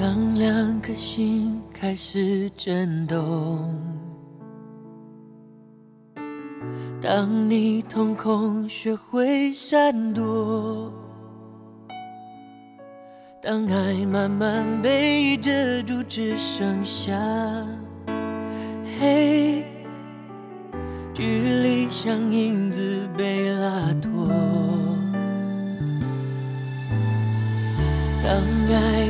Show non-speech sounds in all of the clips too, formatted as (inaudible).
当两颗心开始震动，当你瞳孔学会闪躲，当爱慢慢被遮住，只剩下黑，距离像影子被拉脱。当爱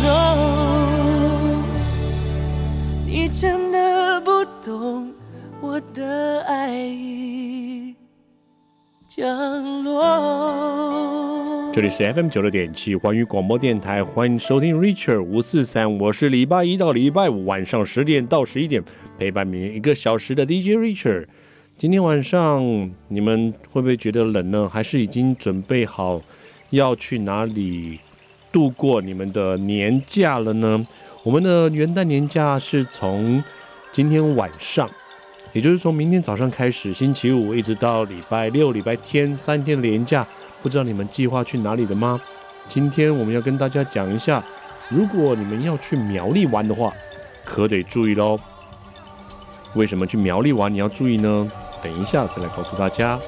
走。真的不懂我的爱降落这里是 FM 九六点七环宇广播电台，欢迎收听 Richard 五四三，我是礼拜一到礼拜五晚上十点到十一点陪伴你一个小时的 DJ Richard。今天晚上你们会不会觉得冷呢？还是已经准备好要去哪里度过你们的年假了呢？我们的元旦年假是从今天晚上，也就是从明天早上开始，星期五一直到礼拜六、礼拜天三天的连假。不知道你们计划去哪里的吗？今天我们要跟大家讲一下，如果你们要去苗栗玩的话，可得注意喽。为什么去苗栗玩你要注意呢？等一下再来告诉大家。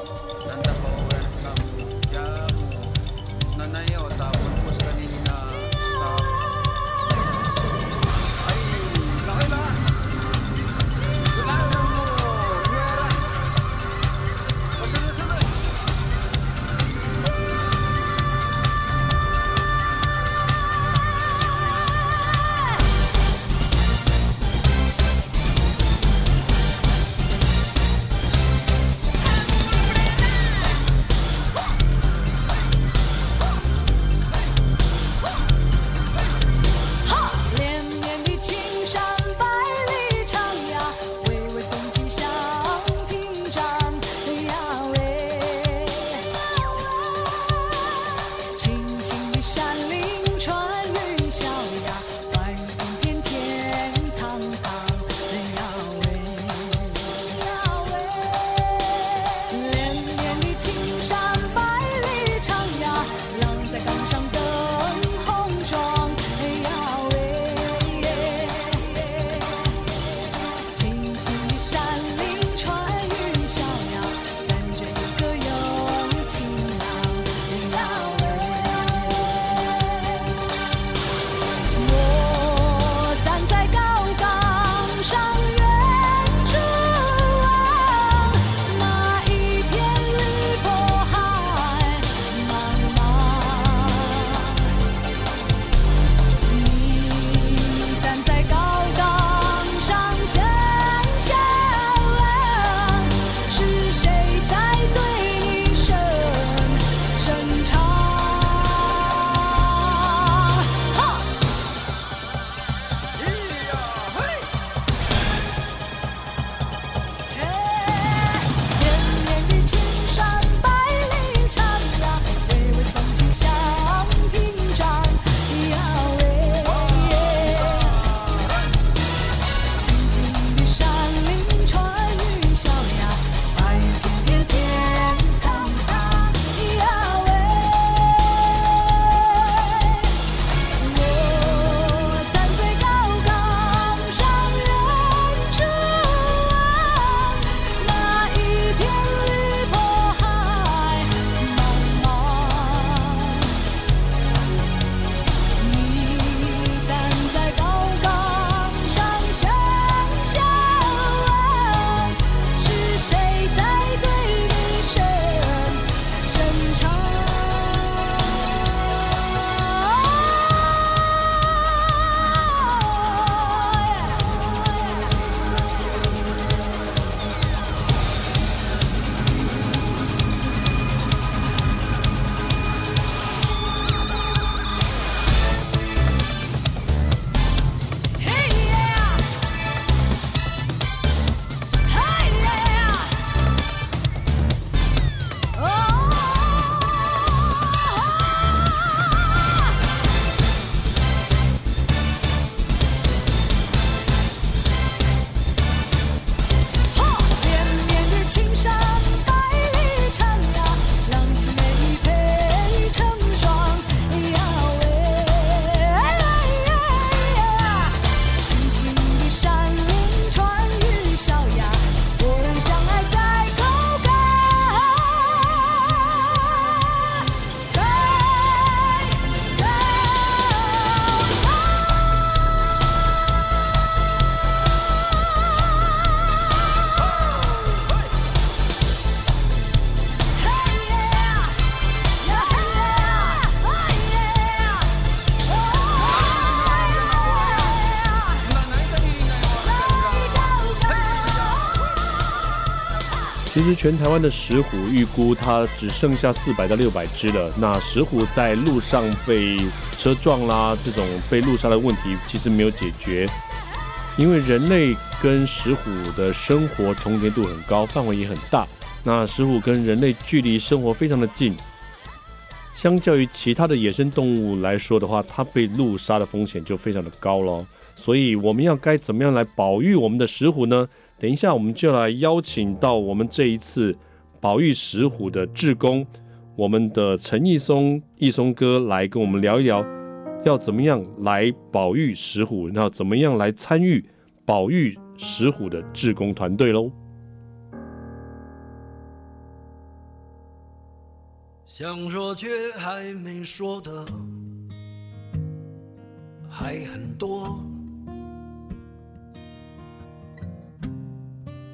全台湾的石虎预估它只剩下四百到六百只了。那石虎在路上被车撞啦，这种被路杀的问题其实没有解决，因为人类跟石虎的生活重叠度很高，范围也很大。那石虎跟人类距离生活非常的近，相较于其他的野生动物来说的话，它被路杀的风险就非常的高咯。所以我们要该怎么样来保育我们的石虎呢？等一下，我们就来邀请到我们这一次保育石虎的志工，我们的陈义松义松哥来跟我们聊一聊，要怎么样来保育石虎，那怎么样来参与保育石虎的志工团队喽？想说却还没说的还很多。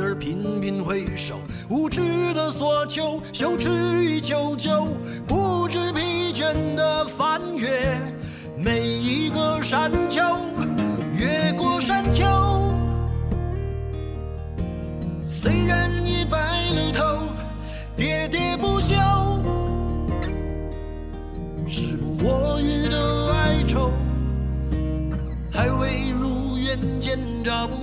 而频频回首，无知的索求，羞耻与求救，不知疲倦的翻越每一个山丘，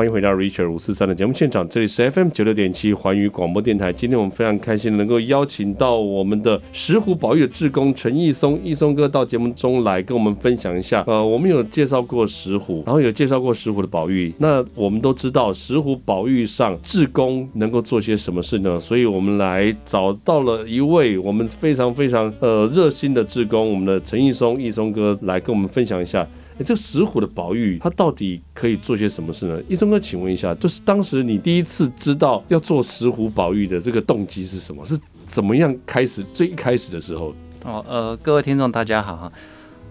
欢迎回到 Richard 五四三的节目现场，这里是 FM 九六点七环宇广播电台。今天我们非常开心能够邀请到我们的石虎保育的志工陈义松，义松哥到节目中来跟我们分享一下。呃，我们有介绍过石虎，然后有介绍过石虎的保育。那我们都知道石虎保育上志工能够做些什么事呢？所以我们来找到了一位我们非常非常呃热心的志工，我们的陈义松，义松哥来跟我们分享一下。这石虎的保育，它到底可以做些什么事呢？一中哥，请问一下，就是当时你第一次知道要做石虎保育的这个动机是什么？是怎么样开始？最一开始的时候？哦，呃，各位听众大家好，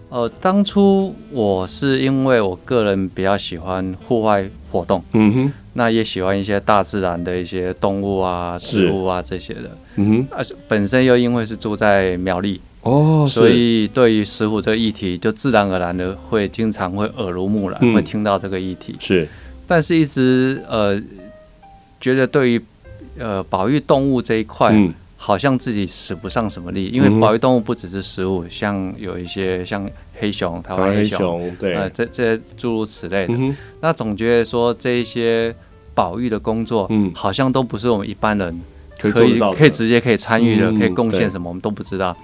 呃，当初我是因为我个人比较喜欢户外活动，嗯哼，那也喜欢一些大自然的一些动物啊、植物啊这些的，嗯哼，啊，本身又因为是住在苗栗。哦，所以对于石虎这个议题，就自然而然的会经常会耳濡目染，嗯、会听到这个议题。是，但是一直呃觉得对于呃保育动物这一块，嗯、好像自己使不上什么力，因为保育动物不只是食虎，像有一些像黑熊、台湾黑熊，对，呃，这这诸如此类的。嗯、那总觉得说这一些保育的工作，嗯，好像都不是我们一般人可以可以，直接可以参与的，嗯、可以贡献什么，我们都不知道。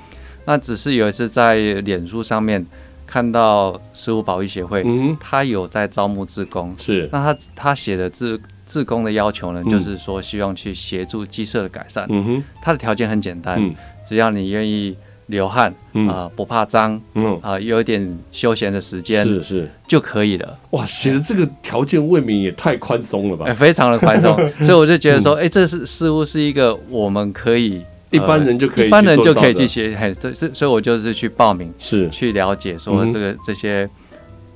那只是有一次在脸书上面看到食物保育协会，嗯，他有在招募志工，是。那他他写的志志工的要求呢，就是说希望去协助鸡舍的改善。嗯哼，他的条件很简单，只要你愿意流汗，啊，不怕脏，嗯，啊，有一点休闲的时间，是是就可以了。哇，写的这个条件未免也太宽松了吧？非常的宽松，(laughs) 所以我就觉得说，哎，这是似乎是一个我们可以。一般人就可以，一般人就可以去学，嘿，所以所以我就是去报名，是。去了解说这个这些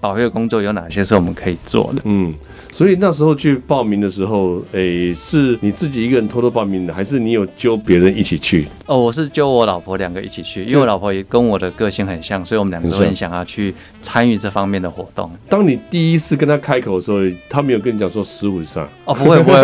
保育的工作有哪些是我们可以做的，嗯。所以那时候去报名的时候，诶、欸，是你自己一个人偷偷报名的，还是你有揪别人一起去？哦，我是揪我老婆两个一起去，因为我老婆也跟我的个性很像，所以我们两个都很想要去参与这方面的活动。当你第一次跟他开口的时候，他没有跟你讲说石虎上？哦，不会不会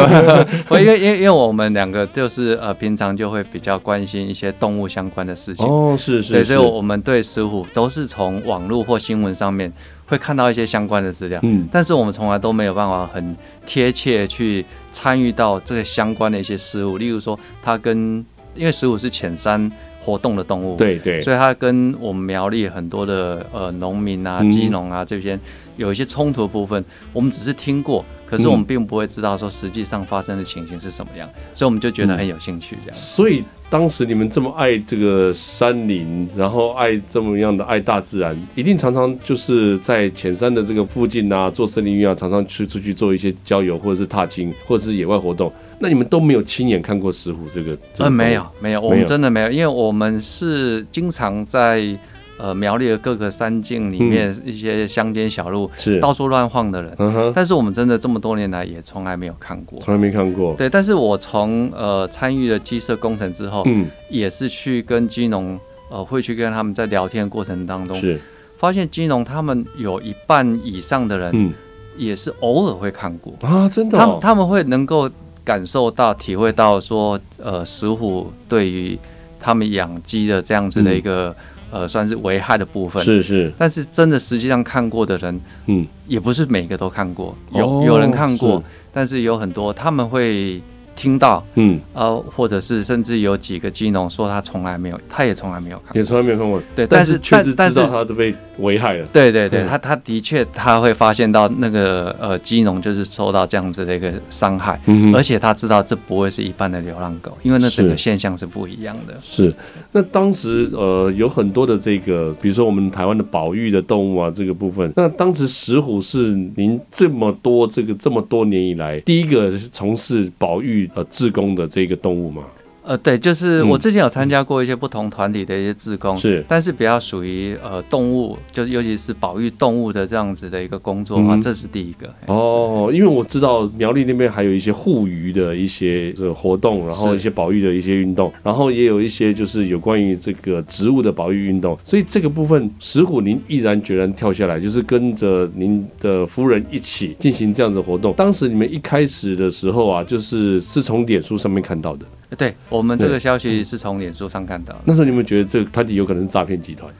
不会，因为因为因为我们两个就是呃平常就会比较关心一些动物相关的事情。哦，是是，是，对，所以我们对石虎都是从网络或新闻上面。会看到一些相关的资料，嗯，但是我们从来都没有办法很贴切去参与到这个相关的一些事物，例如说，它跟因为石虎是浅山活动的动物，对对，所以它跟我们苗栗很多的呃农民啊、基农啊这边有一些冲突的部分，我们只是听过。可是我们并不会知道说实际上发生的情形是什么样，所以我们就觉得很有兴趣这样。所以当时你们这么爱这个山林，然后爱这么样的爱大自然，一定常常就是在浅山的这个附近啊，做森林浴啊，常常去出去做一些郊游或者是踏青或者是野外活动。那你们都没有亲眼看过石虎这个？呃，没有，没有，我们真的没有，因为我们是经常在。呃，苗栗的各个山径里面，一些乡间小路，是。到处乱晃的人。但是我们真的这么多年来也从来没有看过，从来没看过。对，但是我从呃参与了鸡舍工程之后，嗯，也是去跟鸡农，呃，会去跟他们在聊天的过程当中，是。发现鸡农他们有一半以上的人，嗯，也是偶尔会看过。啊，真的，他们他们会能够感受到、体会到说，呃，石虎对于他们养鸡的这样子的一个。呃，算是危害的部分。是是，但是真的实际上看过的人，嗯，也不是每个都看过，有有人看过，但是有很多他们会。听到，嗯，呃，或者是甚至有几个鸡农说他从来没有，他也从来没有看过，也从来没有看过，对，但是确实知道他都被危害了，对对对，他他的确他会发现到那个呃鸡农就是受到这样子的一个伤害，嗯，而且他知道这不会是一般的流浪狗，因为那整个现象是不一样的。是，那当时呃有很多的这个，比如说我们台湾的保育的动物啊这个部分，那当时石虎是您这么多这个这么多年以来第一个从事保育。呃，自宫的这个动物吗？呃，对，就是我之前有参加过一些不同团体的一些志工，是，但是比较属于呃动物，就尤其是保育动物的这样子的一个工作啊，这是第一个。哦，因为我知道苗栗那边还有一些护鱼的一些这个活动，然后一些保育的一些运动，然后也有一些就是有关于这个植物的保育运动，所以这个部分石虎您毅然决然跳下来，就是跟着您的夫人一起进行这样子活动。当时你们一开始的时候啊，就是是从脸书上面看到的。对，我们这个消息是从脸书上看到的。那时候你们觉得这个团体有可能是诈骗集团？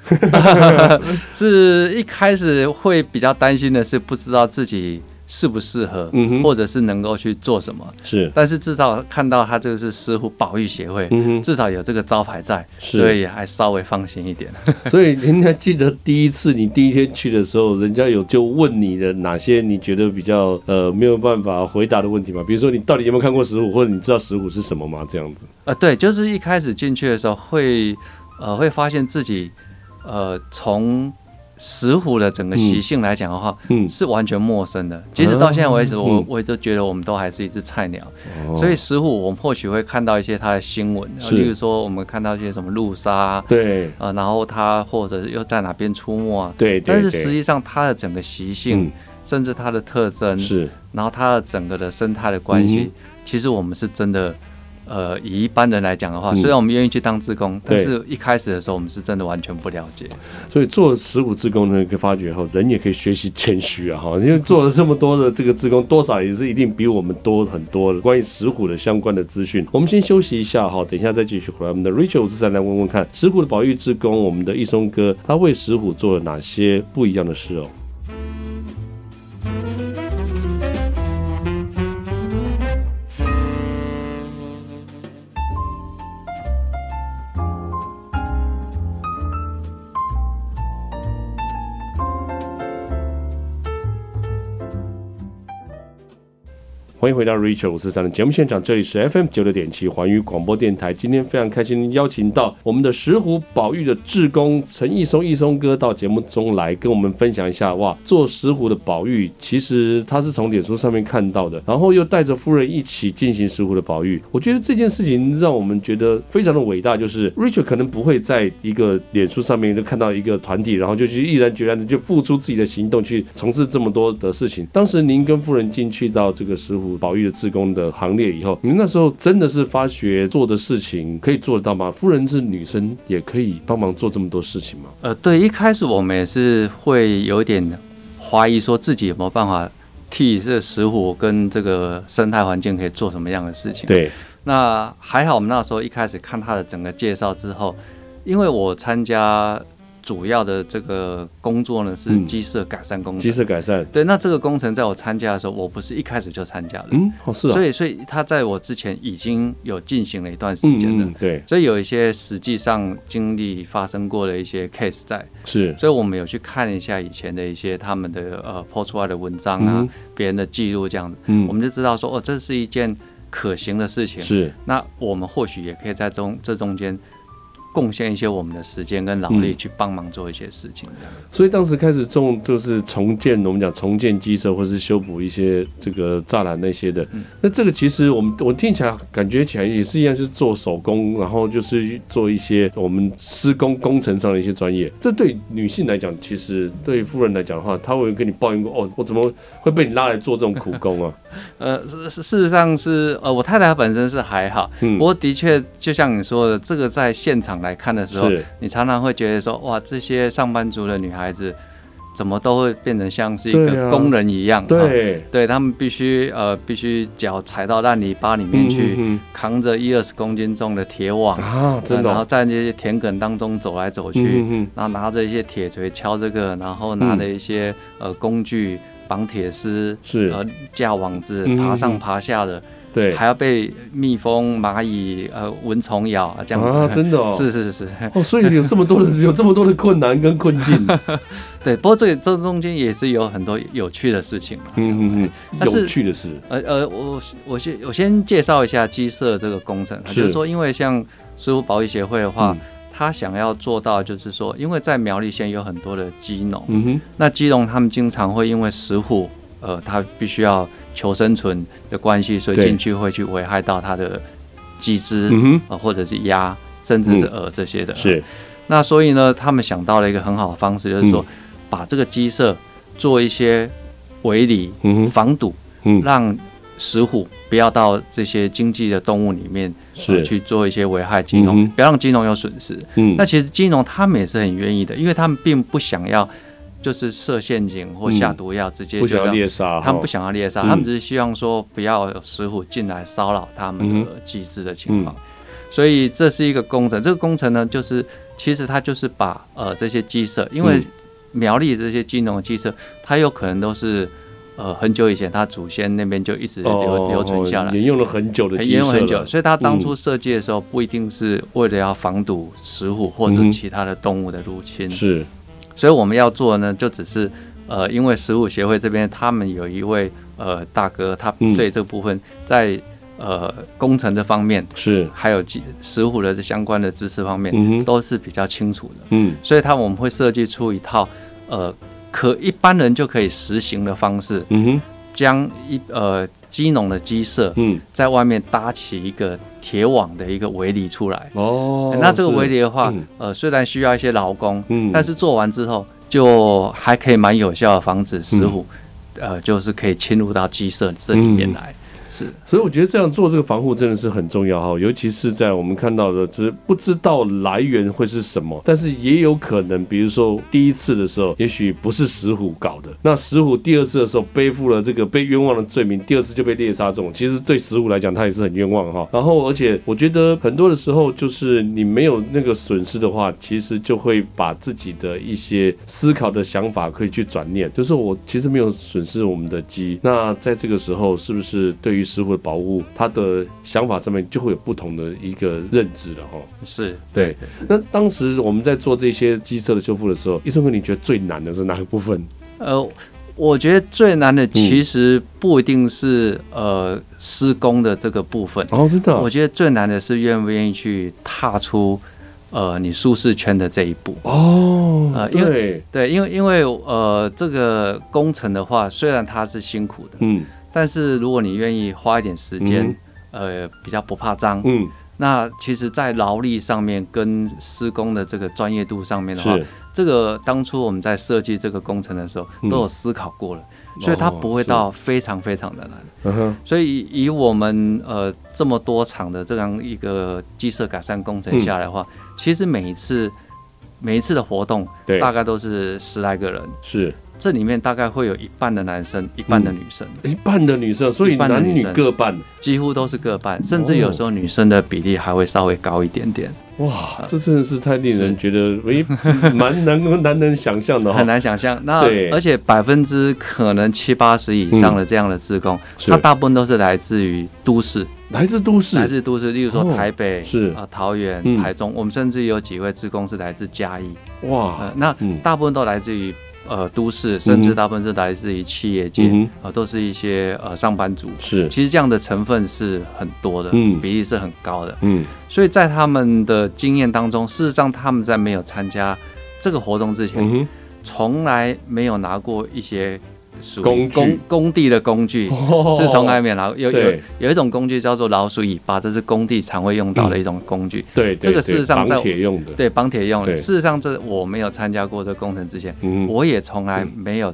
(laughs) 是一开始会比较担心的是，不知道自己适不适合，嗯哼，或者是能够去做什么，是，但是至少看到他这个是师傅保育协会，至少有这个招牌在，所以还稍微放心一点。(laughs) 所以人家记得第一次你第一天去的时候，人家有就问你的哪些你觉得比较呃没有办法回答的问题吗？比如说你到底有没有看过石虎，或者你知道石虎是什么吗？这样子。呃，对，就是一开始进去的时候会呃会发现自己呃从。石虎的整个习性来讲的话，嗯，是完全陌生的。即使到现在为止，我我也都觉得我们都还是一只菜鸟。所以石虎，我们或许会看到一些它的新闻，例如说我们看到一些什么路杀，对，呃，然后它或者又在哪边出没啊？对。但是实际上，它的整个习性，甚至它的特征，是，然后它的整个的生态的关系，其实我们是真的。呃，以一般人来讲的话，虽然我们愿意去当志工，但是一开始的时候，我们是真的完全不了解。所以做石虎志工呢，可以发觉后，人也可以学习谦虚啊，哈，(laughs) 因为做了这么多的这个志工，多少也是一定比我们多很多的关于石虎的相关的资讯。我们先休息一下哈，等一下再继续回来。我们的 Rachel 五四三来问问看，石虎的保育志工，我们的易松哥他为石虎做了哪些不一样的事哦？欢迎回到 Richard 五四三的节目现场，这里是 FM 九六点七环宇广播电台。今天非常开心邀请到我们的石虎保育的志工陈义松义松哥到节目中来跟我们分享一下。哇，做石虎的宝玉，其实他是从脸书上面看到的，然后又带着夫人一起进行石虎的保育。我觉得这件事情让我们觉得非常的伟大，就是 Richard 可能不会在一个脸书上面就看到一个团体，然后就去毅然决然的就付出自己的行动去从事这么多的事情。当时您跟夫人进去到这个石虎。保育的志工的行列以后，你那时候真的是发觉做的事情可以做得到吗？夫人是女生，也可以帮忙做这么多事情吗？呃，对，一开始我们也是会有点怀疑，说自己有没有办法替这石虎跟这个生态环境可以做什么样的事情。对，那还好，我们那时候一开始看他的整个介绍之后，因为我参加。主要的这个工作呢是鸡舍改善工程。鸡舍改善，对，那这个工程在我参加的时候，我不是一开始就参加的，嗯，哦是啊，所以所以他在我之前已经有进行了一段时间了，嗯，对，所以有一些实际上经历发生过的一些 case 在，是，所以我们有去看一下以前的一些他们的呃 po 出来的文章啊，别人的记录这样子，嗯，我们就知道说哦，这是一件可行的事情，是，那我们或许也可以在中这中间。贡献一些我们的时间跟劳力去帮忙做一些事情，所以当时开始种就是重建，我们讲重建机车或是修补一些这个栅栏那些的。那这个其实我们我听起来感觉起来也是一样，是做手工，然后就是做一些我们施工工程上的一些专业。这对女性来讲，其实对夫人来讲的话，她会跟你抱怨过哦，我怎么会被你拉来做这种苦工啊？呃，事事实上是呃，我太太本身是还好，不过的确就像你说的，这个在现场。来看的时候，你常常会觉得说，哇，这些上班族的女孩子怎么都会变成像是一个工人一样？对、啊，对，对他们必须呃，必须脚踩到烂泥巴里面去，嗯、扛着一二十公斤重的铁网啊，真的、哦，然后在那些田埂当中走来走去，嗯、然后拿着一些铁锤敲这个，然后拿着一些、嗯、呃工具绑铁丝，是。呃架网子爬上爬下的。对，还要被蜜蜂、蚂蚁、呃蚊虫咬啊，这样子。啊，真的哦，(laughs) 是是是。哦，所以有这么多的 (laughs) 有这么多的困难跟困境，(laughs) 对，不过这这中间也是有很多有趣的事情，嗯嗯嗯，有趣的事，呃呃，我我先我先介绍一下鸡舍这个工程，是。就是说，因为像石虎保育协会的话，他、嗯、想要做到就是说，因为在苗栗县有很多的鸡农，嗯哼，那鸡农他们经常会因为石虎，呃，他必须要。求生存的关系，所以进去会去危害到他的鸡只，啊，或者是鸭，甚至是鹅这些的。是，那所以呢，他们想到了一个很好的方式，就是说，把这个鸡舍做一些围篱、防堵，让石虎不要到这些经济的动物里面去做一些危害金融，不要让金融有损失。嗯那其实金融他们也是很愿意的，因为他们并不想要。就是设陷阱或下毒药，直接就要猎杀。他们不想要猎杀，他们只是希望说不要有石虎进来骚扰他们的机制的情况。所以这是一个工程。这个工程呢，就是其实它就是把呃这些鸡舍，因为苗栗这些金融的鸡舍，它有可能都是呃很久以前他祖先那边就一直留、哦、留存下来，沿用了很久的，沿用很久，所以他当初设计的时候不一定是为了要防堵石虎或者其他的动物的入侵，嗯、是，所以我们要做的呢就只是呃，因为石虎协会这边他们有一位呃大哥，他对这部分在。呃，工程的方面是，还有石虎的这相关的知识方面，嗯，都是比较清楚的。嗯，所以他我们会设计出一套呃，可一般人就可以实行的方式。嗯哼，将一呃鸡农的鸡舍，嗯，在外面搭起一个铁网的一个围篱出来。哦，那这个围篱的话，呃，虽然需要一些劳工，嗯，但是做完之后就还可以蛮有效的防止石虎，呃，就是可以侵入到鸡舍这里面来。是，所以我觉得这样做这个防护真的是很重要哈，尤其是在我们看到的，只不知道来源会是什么，但是也有可能，比如说第一次的时候，也许不是石虎搞的，那石虎第二次的时候背负了这个被冤枉的罪名，第二次就被猎杀中，其实对石虎来讲，他也是很冤枉哈。然后，而且我觉得很多的时候，就是你没有那个损失的话，其实就会把自己的一些思考的想法可以去转念，就是我其实没有损失我们的鸡，那在这个时候，是不是对于石虎的保护，他的想法上面就会有不同的一个认知了哈。是对。那当时我们在做这些机车的修复的时候，医生哥，你觉得最难的是哪个部分？(laughs) 呃，我觉得最难的其实不一定是、嗯、呃施工的这个部分。哦，真的。我觉得最难的是愿不愿意去踏出呃你舒适圈的这一步。哦，呃，因为对，因为因为呃这个工程的话，虽然它是辛苦的，嗯。但是如果你愿意花一点时间，嗯，呃，比较不怕脏，嗯，那其实，在劳力上面跟施工的这个专业度上面的话，这个当初我们在设计这个工程的时候都有思考过了，嗯，所以它不会到非常非常的难。哦，所以以我们呃这么多场的这样一个鸡舍改善工程下来的话，嗯，其实每一次每一次的活动，大概都是十来个人，是。这里面大概会有一半的男生，一半的女生，嗯、一半的女生，所以男女各半，几乎都是各半，甚至有时候女生的比例还会稍微高一点点。哇，这真的是太令人觉得诶，蛮难难难能想象的，很难想象。那而且百分之可能七八十以上的这样的自工，他大部分都是来自于都市，来自都市，来自都市，例如说台北是。啊、桃园、台中，我们甚至有几位自工是来自嘉义。哇，那大部分都来自于。呃，都市甚至大部分是来自于企业界，嗯、呃，都是一些呃上班族。是，其实这样的成分是很多的，嗯、比例是很高的。嗯，所以在他们的经验当中，事实上他们在没有参加这个活动之前，嗯、从来没有拿过一些。工工工地的工具是从来没有有有有一种工具叫做老鼠尾巴，这是工地常会用到的一种工具。对，这个事实上在铁用的，对绑铁用的。事实上，这我没有参加过这工程之前，我也从来没有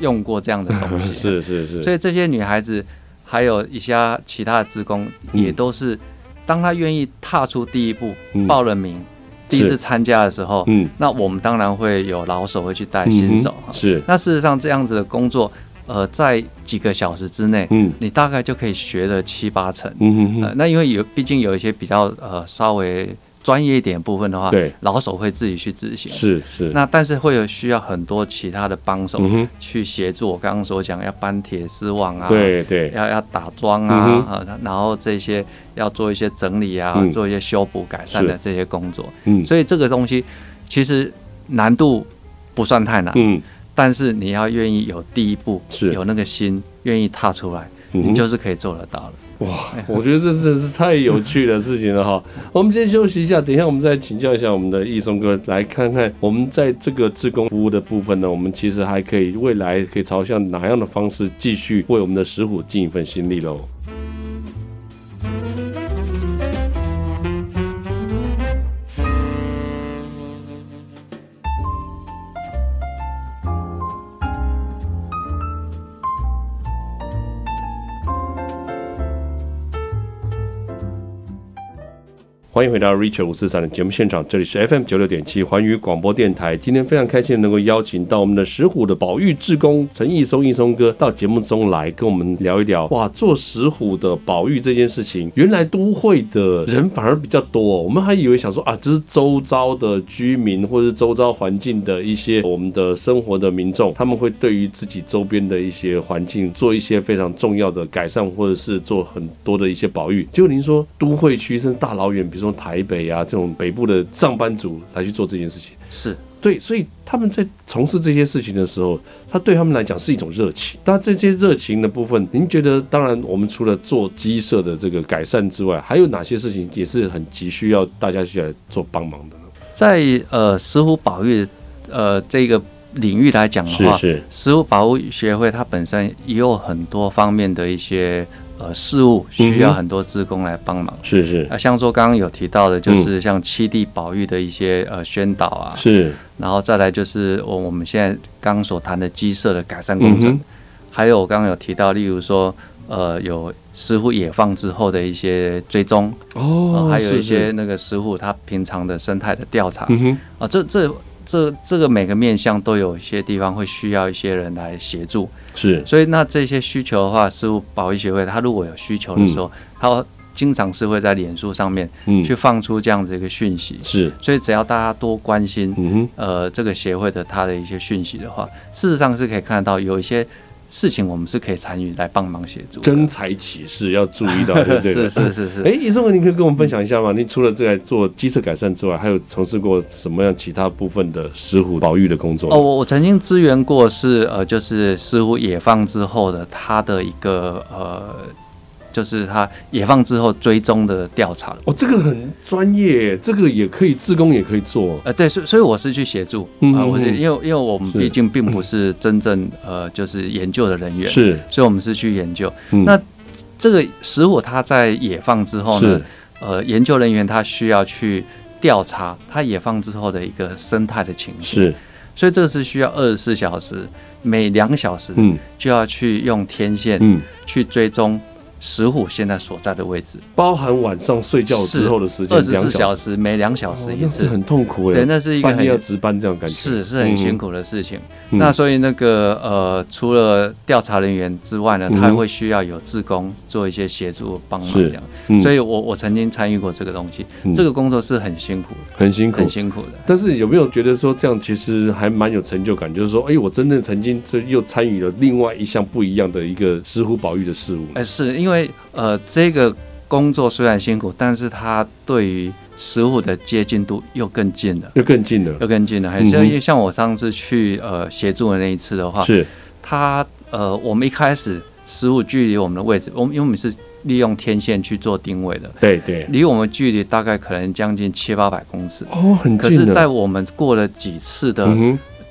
用过这样的东西。(laughs) 是是是。所以这些女孩子还有一些其他的职工，也都是当她愿意踏出第一步，报了名。第一次参加的时候，嗯，那我们当然会有老手会去带新手哈。是，那事实上这样子的工作，呃，在几个小时之内，嗯，你大概就可以学了七八成。嗯嗯，那因为有毕竟有一些比较呃稍微专业一点部分的话，对，老手会自己去执行。是是。那但是会有需要很多其他的帮手去协助。我刚刚所讲要搬铁丝网啊，对对，要要打桩啊，然后这些要做一些整理啊，做一些修补改善的这些工作。嗯，所以这个东西其实难度不算太难。嗯，但是你要愿意有第一步，是有那个心，愿意踏出来，你就是可以做得到了。哇，我觉得这真是太有趣的事情了哈！(laughs) 我们先休息一下，等一下我们再请教一下我们的易松哥，来看看我们在这个志工服务的部分呢，我们其实还可以未来可以朝向哪样的方式继续为我们的石虎尽一份心力喽。欢迎回到 Richard 五四三的节目现场，这里是 FM 九六点七环宇广播电台。今天非常开心能够邀请到我们的石虎的保育志工陈义松义松哥到节目中来跟我们聊一聊。哇，做石虎的保育这件事情，原来都会的人反而比较多。我们还以为想说啊，这是周遭的居民或者是周遭环境的一些我们的生活的民众，他们会对于自己周边的一些环境做一些非常重要的改善，或者是做很多的一些保育。结果您说都会区甚至大老远，比如说。台北啊，这种北部的上班族来去做这件事情，是对，所以他们在从事这些事情的时候，他对他们来讲是一种热情。那这些热情的部分，您觉得，当然，我们除了做鸡舍的这个改善之外，还有哪些事情也是很急需要大家去来做帮忙的呢？在呃石虎保育呃这个领域来讲的话，是是石虎保护协会它本身也有很多方面的一些。呃，事务需要很多职工来帮忙，是是。啊，像说刚刚有提到的，就是像七地保育的一些呃宣导啊，是。然后再来就是我我们现在刚所谈的鸡舍的改善工程，还有我刚刚有提到，例如说呃有师傅野放之后的一些追踪哦，还有一些那个师傅他平常的生态的调查，啊这这。这这个每个面向都有一些地方会需要一些人来协助，是，所以那这些需求的话，是保育协会他如果有需求的时候，他经常是会在脸书上面去放出这样子一个讯息，是，所以只要大家多关心，嗯呃，这个协会的他的一些讯息的话，事实上是可以看得到有一些。事情我们是可以参与来帮忙协助，真才启示要注意到，(laughs) 对不对？是是是是。哎，义松哥，你可以跟我们分享一下吗？你除了这个做鸡舍改善之外，还有从事过什么样其他部分的石虎保育的工作？哦，我我曾经支援过是呃，就是石虎野放之后的它的一个呃。就是他野放之后追踪的调查哦，这个很专业，这个也可以自工也可以做。呃，对，所所以我是去协助啊、嗯呃，我是因为因为我们毕竟并不是真正呃就是研究的人员，是，所以我们是去研究。嗯、那这个食物它在野放之后呢，呃，研究人员他需要去调查它野放之后的一个生态的情绪，是，所以这个是需要二十四小时，每两小时嗯。就要去用天线嗯。去追踪。石虎现在所在的位置，包含晚上睡觉之后的时间，二十四小时，每两小时一次，很痛苦哎。对，那是一个很要值班这样感觉，是是很辛苦的事情。那所以那个呃，除了调查人员之外呢，他还会需要有志工做一些协助帮忙这样。所以我我曾经参与过这个东西，这个工作是很辛苦的，很辛苦，很辛苦的。但是有没有觉得说这样其实还蛮有成就感？就是说，哎，我真正曾经这又参与了另外一项不一样的一个石虎保育的事物。哎，是因为呃。这个工作虽然辛苦，但是它对于食物的接近度又更近了，又更近了，又更近了。还是因为像我上次去呃协助的那一次的话，是它呃，我们一开始食物距离我们的位置，我们因为我们是利用天线去做定位的，对对，离我们距离大概可能将近七八百公尺哦，很近。可是，在我们过了几次的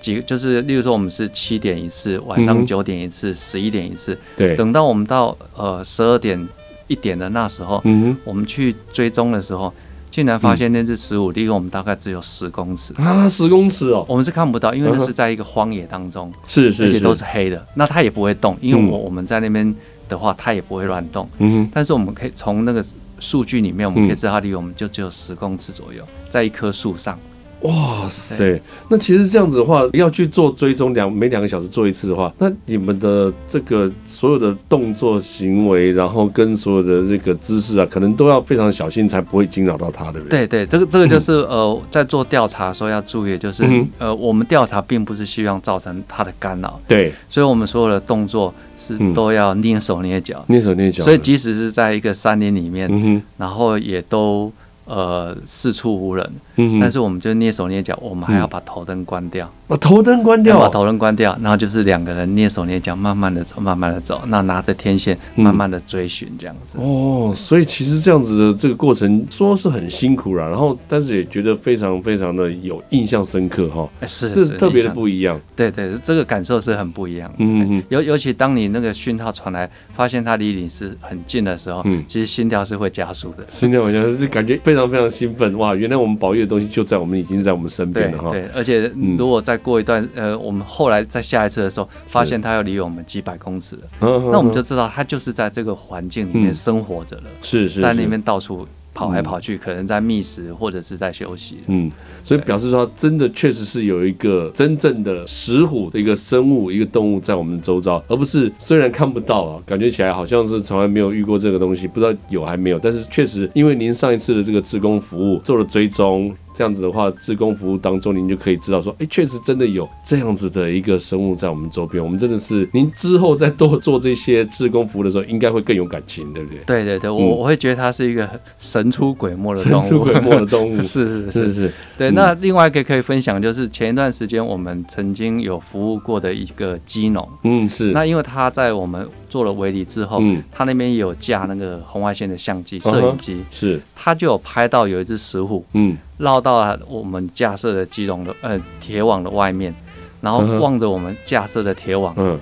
几，就是例如说我们是七点一次，晚上九点一次，十一点一次，对，等到我们到呃十二点。一点的那时候，嗯哼，我们去追踪的时候，竟然发现那只石虎离我们大概只有十公尺啊，十公尺哦，我们是看不到，因为那是在一个荒野当中，是是，而且都是黑的，那它也不会动，因为我我们在那边的话，它也不会乱动，嗯哼，但是我们可以从那个数据里面，我们可以知道它离我们就只有十公尺左右，在一棵树上。哇塞，那其实这样子的话，要去做追踪两每两个小时做一次的话，那你们的这个所有的动作行为，然后跟所有的这个姿势啊，可能都要非常小心，才不会惊扰到他，对不对？对对，这个这个就是呃，在做调查的时候要注意，就是呃，我们调查并不是希望造成他的干扰，对，所以我们所有的动作是都要捏手捏脚，捏手捏脚，所以即使是在一个山林里面，然后也都。呃，四处无人，嗯，但是我们就蹑手蹑脚，我们还要把头灯关掉，把头灯关掉，把头灯关掉，然后就是两个人蹑手蹑脚，慢慢的走，慢慢的走，那拿着天线，慢慢的追寻这样子。哦，所以其实这样子的这个过程，说是很辛苦啦，然后但是也觉得非常非常的有印象深刻哈，是，这是特别的不一样。对对，这个感受是很不一样。嗯嗯，尤尤其当你那个讯号传来，发现它离你是很近的时候，嗯，其实心跳是会加速的，心跳会加速，就感觉非常非常兴奋。哇，原来我们保育的东西就在我们已经在我们身边了哈。对，而且如果再过一段，呃，我们后来在下一次的时候，发现它要离我们几百公尺了，那我们就知道它就是在这个环境里面生活着了。是是，在那边到处跑来跑去，嗯、可能在觅食或者是在休息。嗯，所以表示说，真的确实是有一个真正的石虎的一个生物、一个动物在我们周遭，而不是虽然看不到啊，感觉起来好像是从来没有遇过这个东西，不知道有还没有。但是确实，因为您上一次的这个职工服务做了追踪。这样子的话，志工服务当中，您就可以知道说，哎，确实真的有这样子的一个生物在我们周边。我们真的是，您之后再多做这些志工服务的时候，应该会更有感情，对不对？对对对，我我会觉得它是一个神出鬼没的动物，神出鬼没的动物，(laughs) 是是是是。对，那另外一个可以分享就是前一段时间我们曾经有服务过的一个鸡农，嗯，是。那因为他在我们做了围篱之后，嗯，他那边也有架那个红外线的相机、摄影机，是，他就有拍到有一只石虎，嗯。绕到了我们架设的鸡笼的呃铁网的外面，然后望着我们架设的铁网，嗯，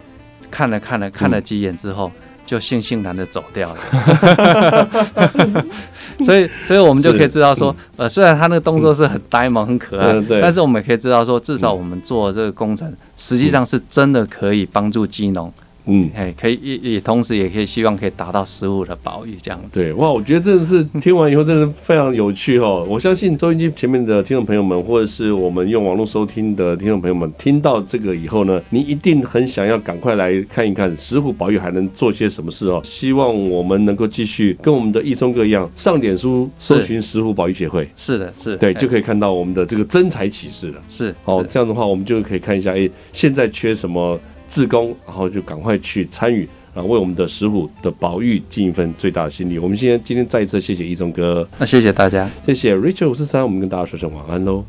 看了看了看了几眼之后，就悻悻然的走掉了。(laughs) 所以，所以我们就可以知道说，呃，虽然他那个动作是很呆萌、很可爱，但是我们也可以知道说，至少我们做这个工程，实际上是真的可以帮助鸡农。嗯，哎，可以也也同时也可以希望可以达到食物的保育这样。对，哇，我觉得真的是 (laughs) 听完以后真的非常有趣哦。我相信收音机前面的听众朋友们，或者是我们用网络收听的听众朋友们，听到这个以后呢，你一定很想要赶快来看一看石虎保育还能做些什么事哦。希望我们能够继续跟我们的易松哥一样，上脸书搜寻石虎保育协会。是的，是，对，就可以看到我们的这个真才启示了。是，哦，这样的话我们就可以看一下，哎，现在缺什么？志工，然后就赶快去参与啊，为我们的石虎的保育尽一份最大的心力。我们今天今天再一次谢谢一中哥，那谢谢大家，谢谢 Richard 五四三，我们跟大家说声晚安喽。